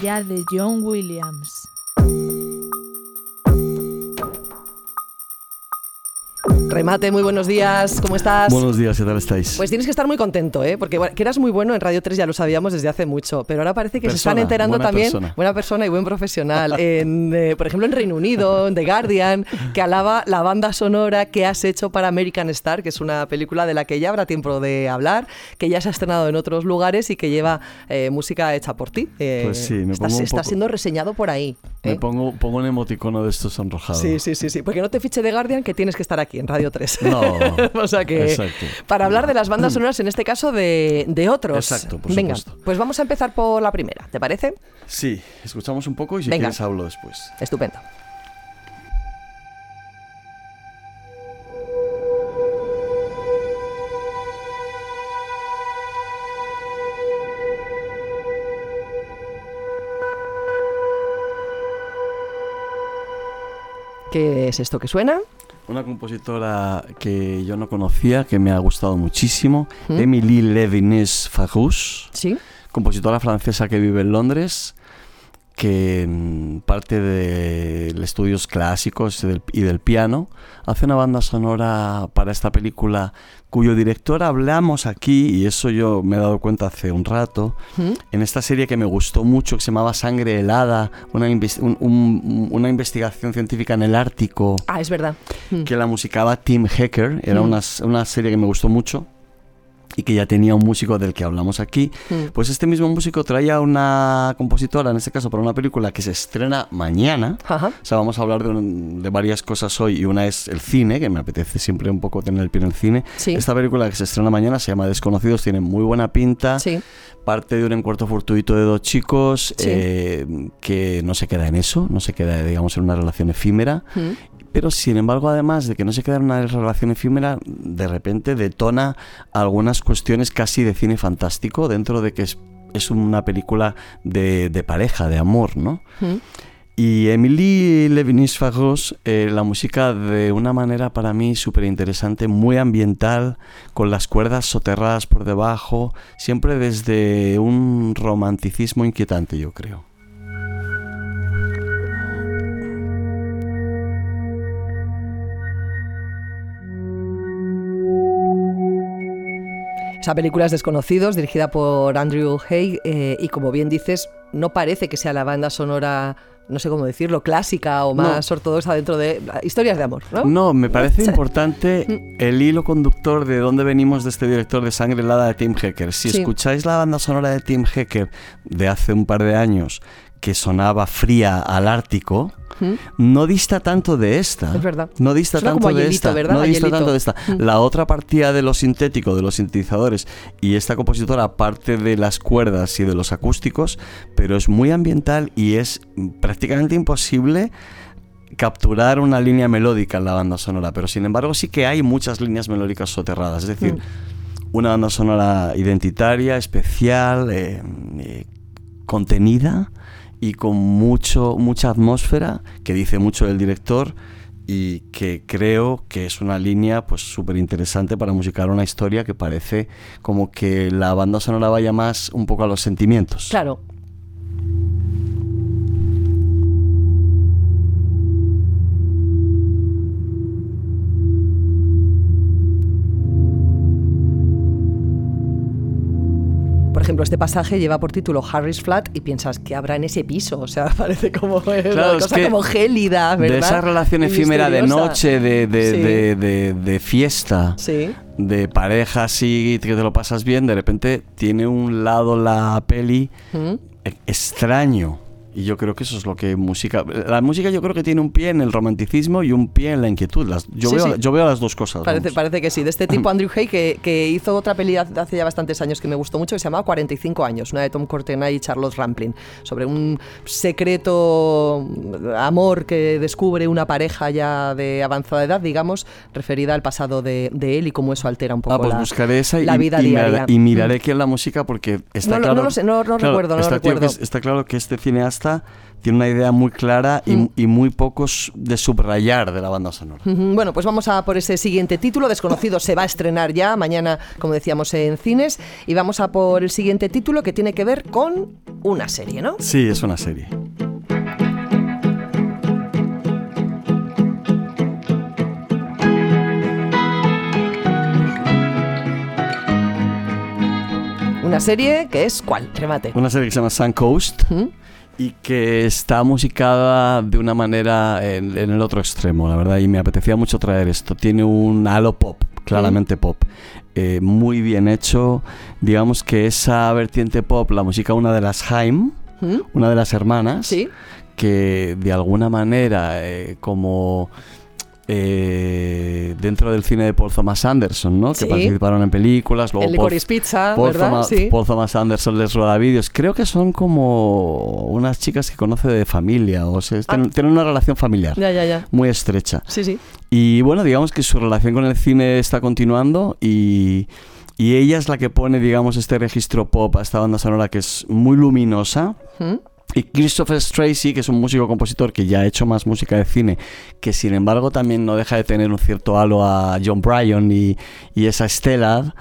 de John Williams. Remate, muy buenos días, ¿cómo estás? Buenos días, ¿qué tal estáis? Pues tienes que estar muy contento, ¿eh? Porque bueno, que eras muy bueno en Radio 3 ya lo sabíamos desde hace mucho, pero ahora parece que se están enterando buena también, persona. buena persona y buen profesional, en, eh, por ejemplo en Reino Unido, en The Guardian, que alaba la banda sonora que has hecho para American Star, que es una película de la que ya habrá tiempo de hablar, que ya se ha estrenado en otros lugares y que lleva eh, música hecha por ti. Eh, Pues sí, me está, pongo está poco- siendo reseñado por ahí. Me pongo, pongo un emoticono de estos sonrojados. Sí, sí, sí, sí. Porque no te fiche The Guardian que tienes que estar aquí en Radio 3. No, o sea que exacto. para hablar de las bandas sonoras, en este caso de, de otros. Exacto, por Venga, supuesto. pues vamos a empezar por la primera, ¿te parece? Sí, escuchamos un poco y si Venga. quieres hablo después. Estupendo. ¿Qué es esto que suena? Una compositora que yo no conocía, que me ha gustado muchísimo, ¿Mm? Émilie Levinis Sí. compositora francesa que vive en Londres, que mm, parte de estudios clásicos y del, y del piano, hace una banda sonora para esta película cuyo director hablamos aquí, y eso yo me he dado cuenta hace un rato, ¿Mm? en esta serie que me gustó mucho, que se llamaba Sangre helada, una, inves- un- un- una investigación científica en el Ártico, Ah, es verdad. Mm. que la musicaba Tim Hacker, era Mm. una, una serie que me gustó mucho y que ya tenía un músico del que hablamos aquí. Mm. Pues este mismo músico traía una compositora, en este caso para una película que se estrena mañana. Ajá. O sea, vamos a hablar de, un- de varias cosas hoy y una es el cine, que me apetece siempre un poco tener el pie en el cine. Sí. Esta película que se estrena mañana se llama Desconocidos, tiene muy buena pinta. Sí. Parte de un encuentro fortuito de dos chicos Sí. eh, que no se queda en eso, no se queda, digamos, en una relación efímera. Mm. Pero sin embargo, además de que no se queda en una relación efímera, de repente detona algunas cuestiones casi de cine fantástico dentro de que es, es una película de, de pareja, de amor, ¿no? Mm. Y Emily Levinis Fagos, eh, la música de una manera para mí súper interesante, muy ambiental, con las cuerdas soterradas por debajo, siempre desde un romanticismo inquietante, yo creo. Esa película es Desconocidos, dirigida por Andrew Hay, eh, y como bien dices, no parece que sea la banda sonora, no sé cómo decirlo, clásica o más ortodoxa dentro de historias de amor, ¿no? No, me parece importante el hilo conductor de dónde venimos de este director de Sangre Helada de Tim Hacker. Si Sí. escucháis la banda sonora de Tim Hacker de hace un par de años, que sonaba fría al Ártico, ¿Mm? no dista tanto de esta. Es verdad. No dista Suena tanto de hielito, esta. ¿verdad? No dista tanto de esta. Mm. La otra partida de lo sintético, de los sintetizadores, y esta compositora parte de las cuerdas y de los acústicos, pero es muy ambiental y es prácticamente imposible capturar una línea melódica en la banda sonora, pero sin embargo sí que hay muchas líneas melódicas soterradas, es decir, Mm. una banda sonora identitaria, especial, eh, eh, contenida y con mucho mucha atmósfera que dice mucho del director y que creo que es una línea pues súper interesante para musicar una historia que parece como que la banda sonora vaya más un poco a los sentimientos. Claro. Ejemplo, este pasaje lleva por título Harry's Flat y piensas que habrá en ese piso. O sea, parece como eh, Claro, una es cosa que como gélida, ¿verdad? De esa relación efímera de noche, de, de, Sí. de- de- de fiesta, Sí. de pareja así, que te lo pasas bien, de repente tiene un lado la peli ¿Mm? e- extraño. Y yo creo que eso es lo que música... La música yo creo que tiene un pie en el romanticismo y un pie en la inquietud. Las- yo, Sí, veo, sí. yo veo las dos cosas. Parece, parece que sí. De este tipo, Andrew Hay, que, que hizo otra peli hace ya bastantes años que me gustó mucho, que se llamaba 45 años, una de Tom Courtenay y Charlotte Rampling, sobre un secreto amor que descubre una pareja ya de avanzada edad, digamos, referida al pasado de, de él y cómo eso altera un poco Ah, pues la, buscaré esa y, la vida y diaria. miraré, y miraré qué es la música porque está No claro... no lo sé, no- no claro, recuerdo, no está, que recuerdo. es- está claro que este cineasta tiene una idea muy clara y, Mm. y muy pocos de subrayar de la banda sonora. Bueno, pues vamos a por ese siguiente título. Desconocido se va a estrenar ya mañana, como decíamos, en cines. Y vamos a por el siguiente título que tiene que ver con una serie, ¿no? Sí, es una serie. Una serie que es ¿cuál? Remate. Una serie que se llama Sun Coast ¿Mm? Y que está musicada de una manera en, en el otro extremo, la verdad, y me apetecía mucho traer esto. Tiene un halo pop, claramente pop. Eh, muy bien hecho. Digamos que esa vertiente pop, la música una de las Haim, una de las hermanas, Sí. que de alguna manera, eh, como eh, dentro del cine de Paul Thomas Anderson, ¿no? Sí. Que participaron en películas, luego El Paul, Pizza, Paul ¿verdad? Thomas, sí. Paul Thomas Anderson les rueda vídeos. Creo que son como unas chicas que conoce de familia, o sea, tienen, tienen una relación familiar Ah. Ya, ya, ya. muy estrecha. Sí, sí. Y bueno, digamos que su relación con el cine está continuando y, y ella es la que pone, digamos, este registro pop a esta banda sonora que es muy luminosa. ¿Mm? Y Christopher Stracy, que es un músico compositor que ya ha hecho más música de cine, que sin embargo también no deja de tener un cierto halo a John Bryan y, y esa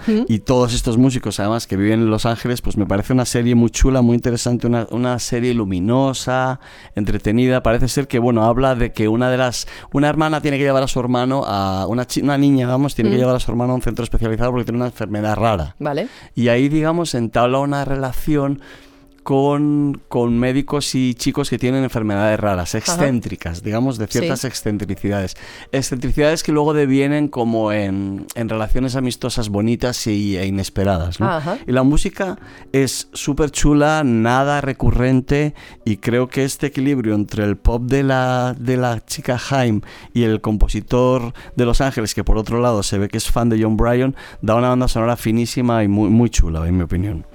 ¿Mm? y todos estos músicos además que viven en Los Ángeles, pues me parece una serie muy chula, muy interesante, una, una serie luminosa, entretenida. Parece ser que, bueno, habla de que una de las. Una hermana tiene que llevar a su hermano a. Una, una niña, vamos, tiene que llevar a su hermano a un centro especializado porque tiene una enfermedad rara. Vale. Y ahí, digamos, entabla una relación con, con médicos y chicos que tienen enfermedades raras, excéntricas, digamos, de ciertas Sí. excentricidades. Excentricidades que luego devienen como en, en relaciones amistosas bonitas y, e inesperadas. ¿no? Ajá. Y la música es súper chula, nada recurrente y creo que este equilibrio entre el pop de la, de la chica Haim y el compositor de Los Ángeles, que por otro lado se ve que es fan de John Bryan, da una banda sonora finísima y muy, muy chula, en mi opinión.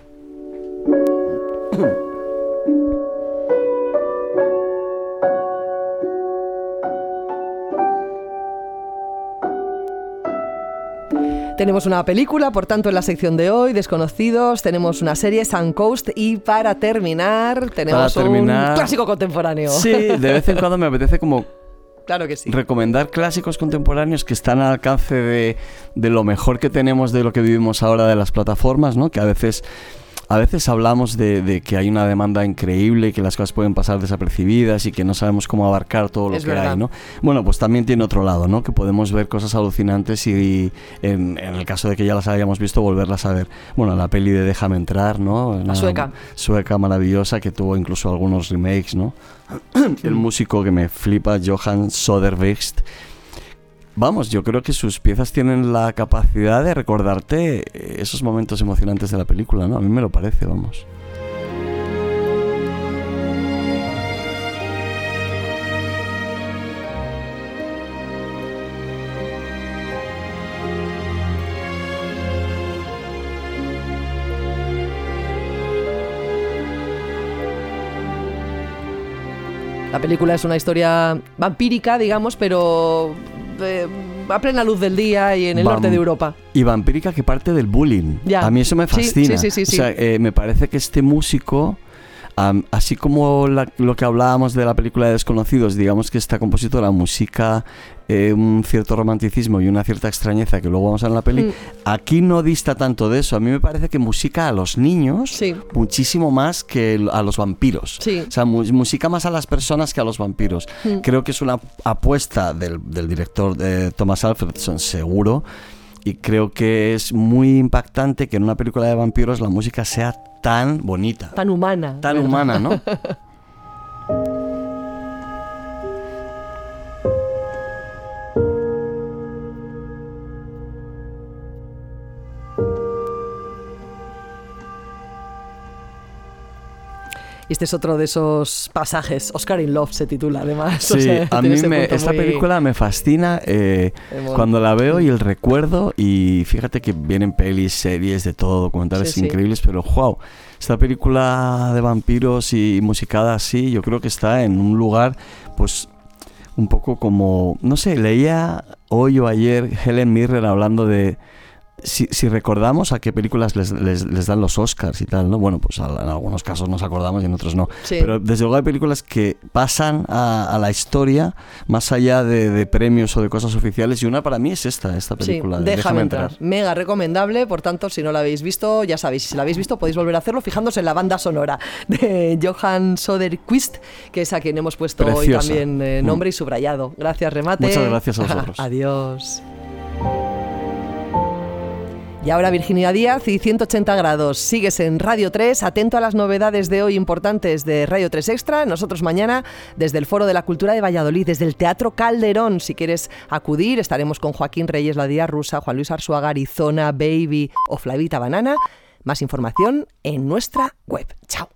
Tenemos una película, por tanto, en la sección de hoy, Desconocidos, tenemos una serie, Sun Coast, y para terminar, tenemos terminar- un clásico contemporáneo. Sí, de vez en cuando me apetece como Claro que sí. recomendar clásicos contemporáneos que están al alcance de, de lo mejor que tenemos de lo que vivimos ahora de las plataformas, ¿no? Que a veces, a veces hablamos de, de que hay una demanda increíble que las cosas pueden pasar desapercibidas y que no sabemos cómo abarcar todo lo Es que verdad. hay, ¿no? Bueno, pues también tiene otro lado, ¿no? Que podemos ver cosas alucinantes y, en, en el caso de que ya las hayamos visto, volverlas a ver. Bueno, la peli de Déjame entrar, ¿no? Una sueca. Sueca maravillosa que tuvo incluso algunos remakes, ¿no? el músico que me flipa, Johan Soderbergh. Vamos, yo creo que sus piezas tienen la capacidad de recordarte eh, esos momentos emocionantes de la película, ¿no? A mí me lo parece, vamos. La película es una historia vampírica, digamos, pero eh, a plena luz del día y en el Vam- norte de Europa. Y vampírica que parte del bullying. Ya. A mí eso me fascina. sí, sí, sí, O sea, eh, me parece que este músico, así como la- lo que hablábamos de la película de Desconocidos, digamos que esta compositora musica eh, un cierto romanticismo y una cierta extrañeza que luego vamos a ver en la peli, Mm. aquí no dista tanto de eso. A mí me parece que musica a los niños Sí. muchísimo más que a los vampiros. Sí. O sea, musica más a las personas que a los vampiros. Mm. Creo que es una apuesta del, del director de Thomas Alfredson, seguro. Y creo que es muy impactante que en una película de vampiros la música sea tan bonita, Tan humana. tan ¿verdad? humana, ¿no? este es otro de esos pasajes. Oscar in Love se titula, además. O Sí, sea, a mí me, esta muy- película me fascina eh, cuando la veo y el recuerdo y fíjate que vienen pelis, series, de todo, documentales Sí, sí. increíbles, pero wow, esta película de vampiros y musicada así, yo creo que está en un lugar pues un poco como, no sé, leía hoy o ayer Helen Mirren hablando de si, si, recordamos a qué películas les, les, dan los Oscars y tal, ¿no? Bueno, pues en algunos casos nos acordamos y en otros no. Pero desde luego hay películas que pasan a, la historia más allá de, premios o de cosas oficiales y una para mí es esta, esta película. Sí, déjame, entrar. Mega recomendable, por tanto, si no la habéis visto, ya sabéis, si la habéis visto podéis volver a hacerlo fijándose en la banda sonora de Johan Soderquist, que es a quien hemos puesto hoy también eh, nombre y subrayado. Gracias, Remate. Muchas gracias a vosotros. Adiós. Y ahora Virginia Díaz y 180 grados. Sigues en Radio 3, atento a las novedades de hoy importantes de Radio 3 Extra. Nosotros mañana desde el Foro de la Cultura de Valladolid, desde el Teatro Calderón. Si quieres acudir, estaremos con Joaquín Reyes, La Día Rusa, Juan Luis Arzuaga, Arizona, Baby o Flavita Banana. Más información en nuestra web. Chao.